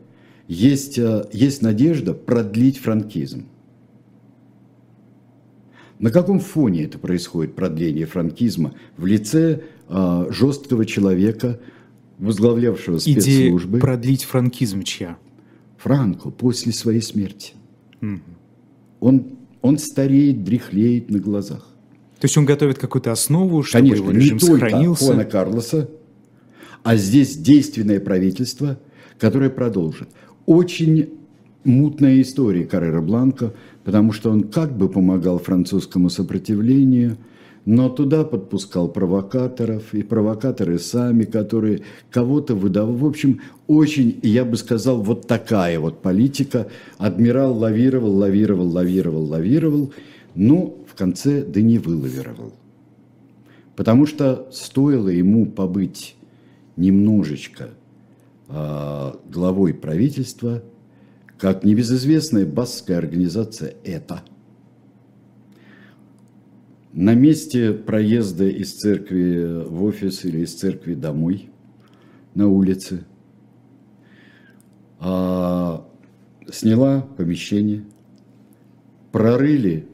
есть, э, есть надежда продлить франкизм. На каком фоне это происходит, продление франкизма в лице э, жесткого человека, возглавлявшего спецслужбы? Идея продлить франкизм чья? Франко после своей смерти. Угу. Он, он стареет, дряхлеет на глазах. То есть он готовит какую-то основу, чтобы Конечно, режим не только сохранился? Хуана Карлоса, а здесь действенное правительство, которое продолжит. Очень мутная история Каррера Бланка, потому что он как бы помогал французскому сопротивлению, но туда подпускал провокаторов, и провокаторы сами, которые кого-то выдавали. В общем, очень, я бы сказал, вот такая вот политика. Адмирал лавировал, лавировал, лавировал, лавировал. Ну, конце да не вылавировал. Потому что стоило ему побыть немножечко э, главой правительства, как небезызвестная баскская организация «Это». На месте проезда из церкви в офис или из церкви домой на улице э, сняла помещение, прорыли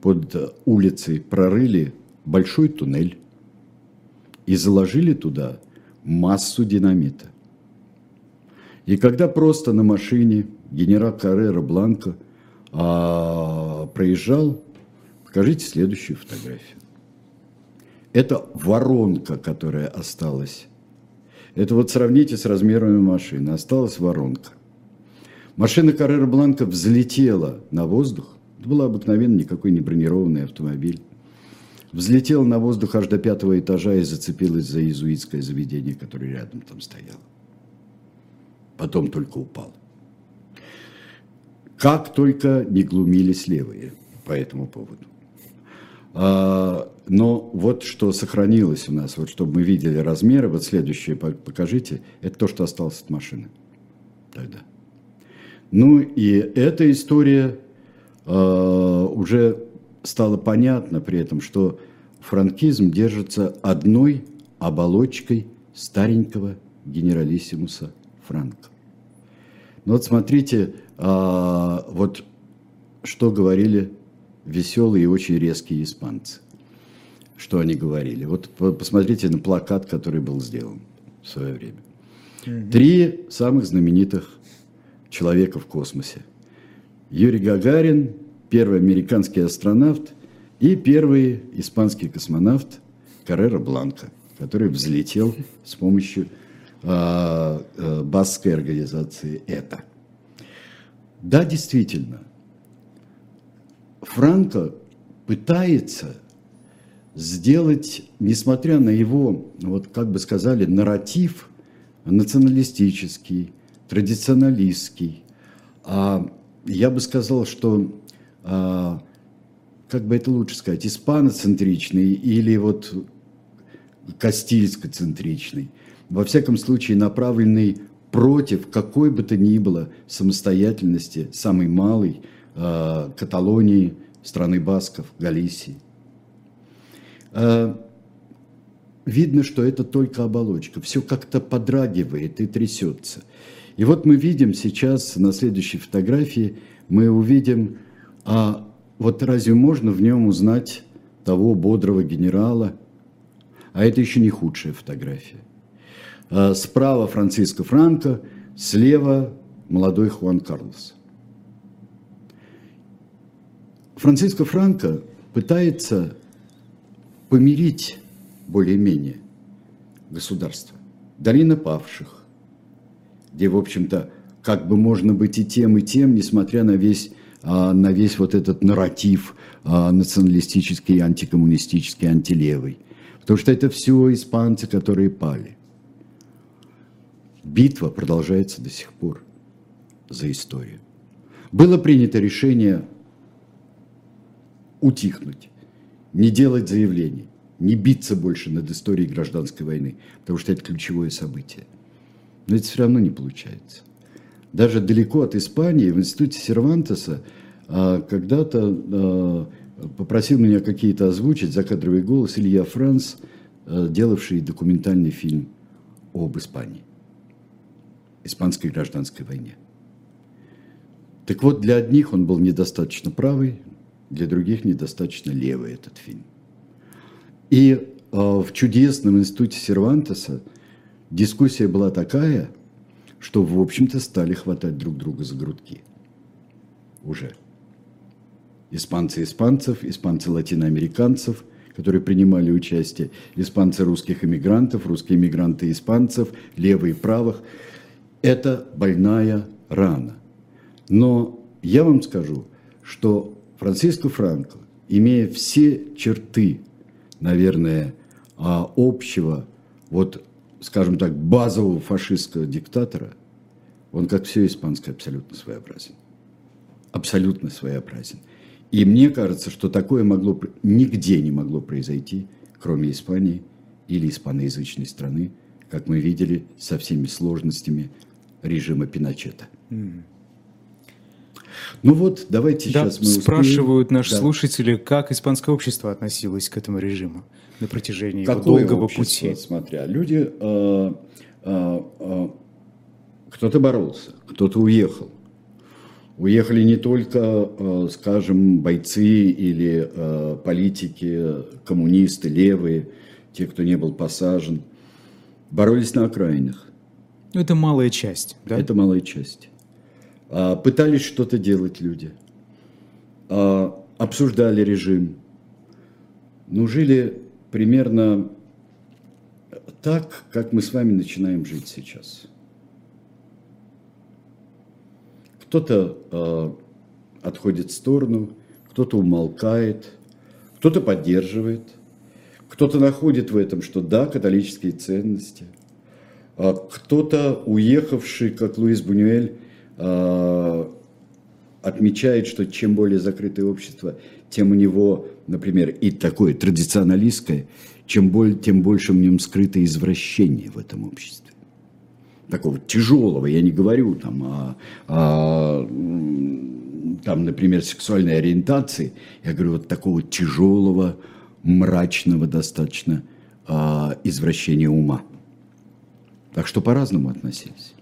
под улицей прорыли большой туннель и заложили туда массу динамита. И когда просто на машине генерал Каррера Бланко а, проезжал, покажите следующую фотографию. Это воронка, которая осталась. Это вот сравните с размерами машины. Осталась воронка. Машина Каррера Бланка взлетела на воздух, это был обыкновенный, никакой не бронированный автомобиль. Взлетел на воздух аж до пятого этажа и зацепилась за иезуитское заведение, которое рядом там стояло. Потом только упал. Как только не глумились левые по этому поводу. А, но вот что сохранилось у нас, вот чтобы мы видели размеры, вот следующее покажите, это то, что осталось от машины тогда. Ну и эта история уже стала понятна при этом, что франкизм держится одной оболочкой старенького генералиссимуса Франка. Ну вот смотрите, э, вот что говорили веселые и очень резкие испанцы. Что они говорили. Вот посмотрите на плакат, который был сделан в свое время. Три самых знаменитых человека в космосе. Юрий Гагарин, первый американский астронавт и первый испанский космонавт Каррера Бланка, который взлетел с помощью э, э, баскской организации ЭТА. Да, действительно, Франко пытается сделать, несмотря на его, вот как бы сказали, нарратив националистический, традиционалистский, а я бы сказал, что, а, как бы это лучше сказать, испаноцентричный или вот кастильско-центричный, во всяком случае направленный против какой бы то ни было самостоятельности, самой малой, э, Каталонии, страны Басков, Галисии. Э, видно, что это только оболочка, все как-то подрагивает и трясется. И вот мы видим сейчас на следующей фотографии, мы увидим, а вот разве можно в нем узнать того бодрого генерала? А это еще не худшая фотография. А справа Франциско Франко, слева молодой Хуан Карлос. Франциско Франко пытается помирить более-менее государство. Долина павших, где, в общем-то, как бы можно быть и тем, и тем, несмотря на весь, а, на весь вот этот нарратив а, националистический, антикоммунистический, антилевый. Потому что это все испанцы, которые пали. Битва продолжается до сих пор за историю. Было принято решение утихнуть, не делать заявлений, не биться больше над историей гражданской войны, потому что это ключевое событие. Но это все равно не получается. Даже далеко от Испании, в институте Сервантеса, а, когда-то а, попросил меня какие-то озвучить закадровый голос Илья Франц, а, делавший документальный фильм об Испании, испанской гражданской войне. Так вот, для одних он был недостаточно правый, для других недостаточно левый этот фильм. И в чудесном институте Сервантеса дискуссия была такая, что, в общем-то, стали хватать друг друга за грудки. Уже. Испанцы испанцев, испанцы латиноамериканцев, которые принимали участие, испанцы русских иммигрантов, русские иммигранты испанцев, левые и правых. Это больная рана. Но я вам скажу, что Франциско Франко, имея все черты, наверное, а, общего, вот, скажем так, базового фашистского диктатора, он, как все испанское, абсолютно своеобразен. Абсолютно своеобразен. И мне кажется, что такое могло, нигде не могло произойти, кроме Испании или испаноязычной страны, как мы видели, со всеми сложностями режима Пиночета. Mm. Ну вот, давайте да, сейчас мы спрашивают успеем. наши да. слушатели, как испанское общество относилось к этому режиму на протяжении Какое его долгого общество, пути. Смотря, люди, э, э, э, кто-то боролся, кто-то уехал. Уехали не только, э, скажем, бойцы или э, политики, коммунисты, левые, те, кто не был посажен. Боролись на окраинах. Ну, это малая часть, да? Это малая часть. А, пытались что-то делать люди, а, обсуждали режим, ну, жили примерно так, как мы с вами начинаем жить сейчас. Кто-то э, отходит в сторону, кто-то умолкает, кто-то поддерживает, кто-то находит в этом, что да, католические ценности, а кто-то, уехавший, как Луис Бунюэль, отмечает, что чем более закрытое общество, тем у него, например, и такое традиционалистское, чем более, тем больше в нем скрыто извращение в этом обществе. Такого тяжелого, я не говорю там о, о там, например, сексуальной ориентации, я говорю, вот такого тяжелого, мрачного достаточно а, извращения ума. Так что по-разному относились.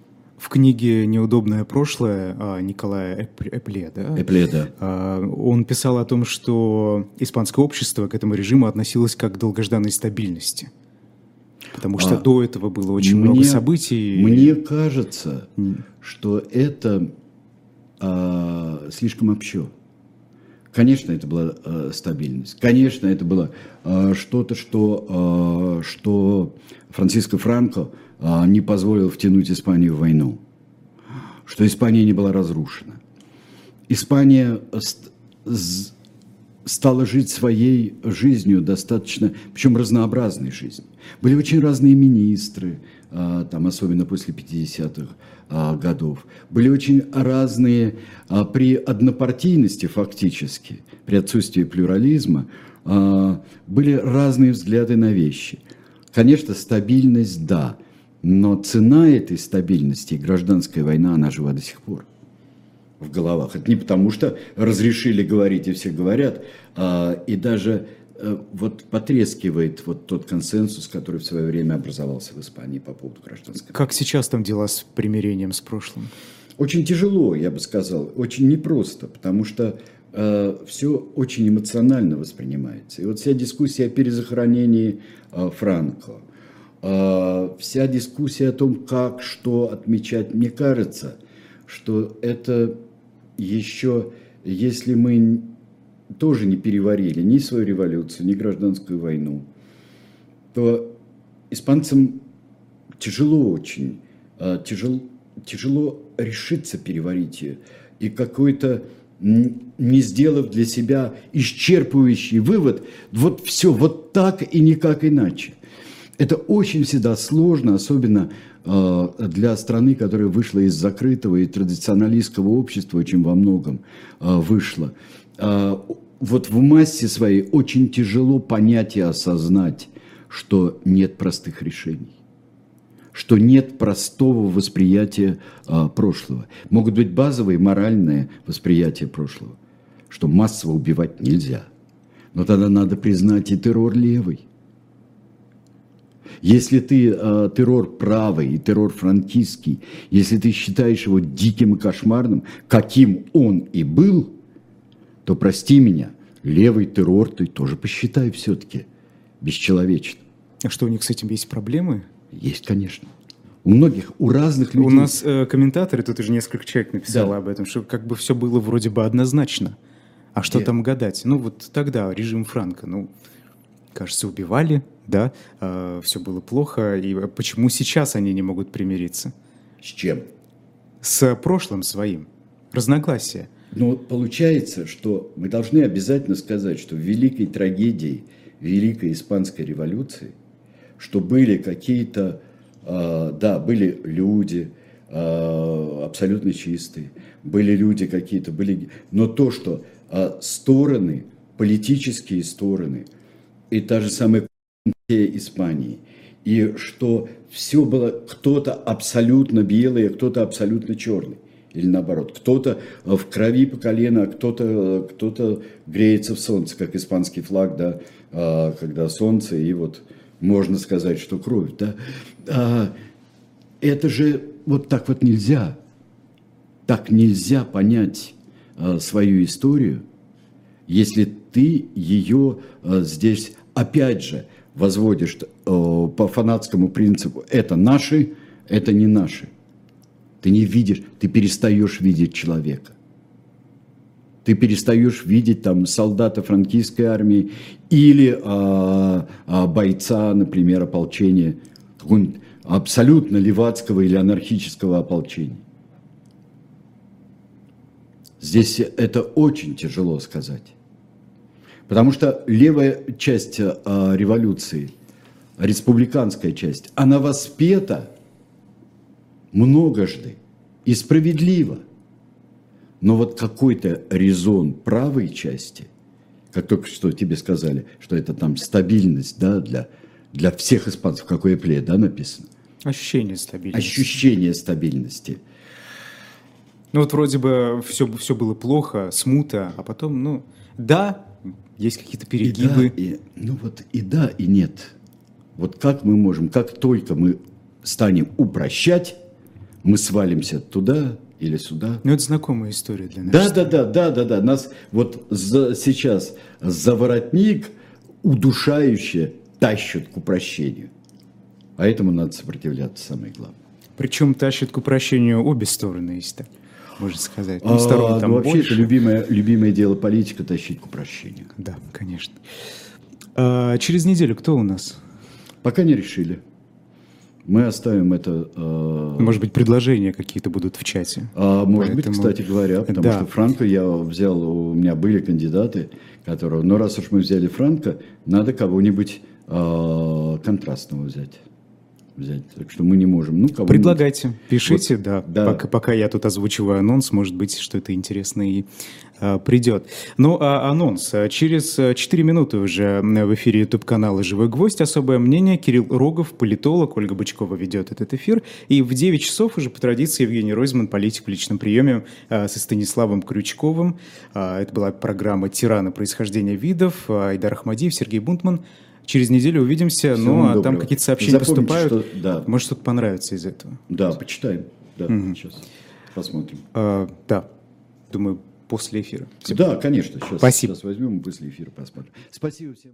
В книге «Неудобное прошлое» а, Николая Эпле, да? Эпле, да. А, он писал о том, что испанское общество к этому режиму относилось как к долгожданной стабильности. Потому что а, до этого было очень мне, много событий. Мне кажется, что это а, слишком общо. Конечно, это была э, стабильность. Конечно, это было э, что-то, что, э, что Франциско Франко не позволил втянуть Испанию в войну. Что Испания не была разрушена. Испания стала жить своей жизнью достаточно, причем разнообразной жизнью. Были очень разные министры, э, там, особенно после 50-х а, годов. Были очень разные а, при однопартийности фактически, при отсутствии плюрализма, а, были разные взгляды на вещи. Конечно, стабильность – да, но цена этой стабильности, гражданская война, она жива до сих пор в головах. Это не потому, что разрешили говорить, и все говорят, и даже Э, вот потрескивает вот тот консенсус, который в свое время образовался в Испании по поводу гражданской. Как сейчас там дела с примирением с прошлым? Очень тяжело, я бы сказал, очень непросто, потому что э, все очень эмоционально воспринимается. И вот вся дискуссия о перезахоронении э, Франко, вся дискуссия о том, как, что отмечать, мне кажется, что это еще, если мы тоже не переварили ни свою революцию, ни гражданскую войну, то испанцам тяжело очень, а, тяжело, тяжело решиться переварить ее. И какой-то, не сделав для себя исчерпывающий вывод, вот все, вот так и никак иначе. Это очень всегда сложно, особенно а, для страны, которая вышла из закрытого и традиционалистского общества, очень во многом а, вышла вот в массе своей очень тяжело понять и осознать, что нет простых решений, что нет простого восприятия а, прошлого. Могут быть базовые моральные восприятия прошлого, что массово убивать нельзя. Но тогда надо признать и террор левый. Если ты э, террор правый и террор франкистский, если ты считаешь его диким и кошмарным, каким он и был, то прости меня, левый террор ты тоже посчитай все-таки бесчеловечным. А что, у них с этим есть проблемы? Есть, конечно. У многих, у разных людей. У нас э, комментаторы, тут уже несколько человек написало да. об этом, что как бы все было вроде бы однозначно. А что Нет. там гадать? Ну вот тогда режим Франка, ну, кажется, убивали, да, э, все было плохо. И почему сейчас они не могут примириться? С чем? С прошлым своим. Разногласия. Но получается, что мы должны обязательно сказать, что в великой трагедии Великой Испанской революции, что были какие-то, э, да, были люди э, абсолютно чистые, были люди какие-то, были, но то, что э, стороны, политические стороны, и та же самая Испании, и что все было кто-то абсолютно белый, а кто-то абсолютно черный или наоборот. Кто-то э, в крови по колено, а кто-то э, кто греется в солнце, как испанский флаг, да, а, когда солнце, и вот можно сказать, что кровь. Да. А, это же вот так вот нельзя. Так нельзя понять свою историю, если ты ее здесь опять же возводишь по фанатскому принципу. Это наши, это не наши. Ты не видишь, ты перестаешь видеть человека. Ты перестаешь видеть там солдата франкистской армии или а, а, бойца, например, ополчения, какого-нибудь абсолютно левацкого или анархического ополчения. Здесь это очень тяжело сказать. Потому что левая часть а, революции, республиканская часть, она воспета – многожды и справедливо. Но вот какой-то резон правой части, как только что тебе сказали, что это там стабильность да, для, для всех испанцев, какое пле, да, написано? Ощущение стабильности. Ощущение стабильности. Ну вот вроде бы все, все было плохо, смута, а потом, ну, да, есть какие-то перегибы. И да, и, ну вот и да, и нет. Вот как мы можем, как только мы станем упрощать, мы свалимся туда или сюда. Ну, это знакомая история для нас. Да, да, да, да, да, да. Нас вот за, сейчас за воротник удушающе тащат к упрощению. А этому надо сопротивляться, самое главное. Причем тащат к упрощению обе стороны, если так можно сказать. Ну, сторон там ну, вообще больше. это любимое, любимое дело политика тащить к упрощению. Да, конечно. А, через неделю кто у нас? Пока не решили. Мы оставим это... Э... Может быть, предложения какие-то будут в чате. А, может Поэтому... быть, кстати говоря, потому да. что Франко я взял, у меня были кандидаты, которые... Но раз уж мы взяли Франко, надо кого-нибудь э, контрастного взять взять. Так что мы не можем. Ну, Предлагайте, пишите, вот, да. да. Пока, пока я тут озвучиваю анонс, может быть, что-то интересное и а, придет. Ну, а анонс. Через 4 минуты уже в эфире YouTube-канала «Живой гвоздь». Особое мнение. Кирилл Рогов, политолог. Ольга Бычкова ведет этот эфир. И в 9 часов уже по традиции Евгений Ройзман, политик в личном приеме а, со Станиславом Крючковым. А, это была программа «Тирана. Происхождение видов». Айдар Ахмадиев, Сергей Бунтман. Через неделю увидимся. Всего ну, а там какие-то сообщения Запомните, поступают. Что, да. Может, что-то понравится из этого. Да, почитаем. Да, угу. сейчас посмотрим. А, да, думаю, после эфира. Всем... Да, конечно. Сейчас, Спасибо. Сейчас возьмем и после эфира посмотрим. Спасибо всем.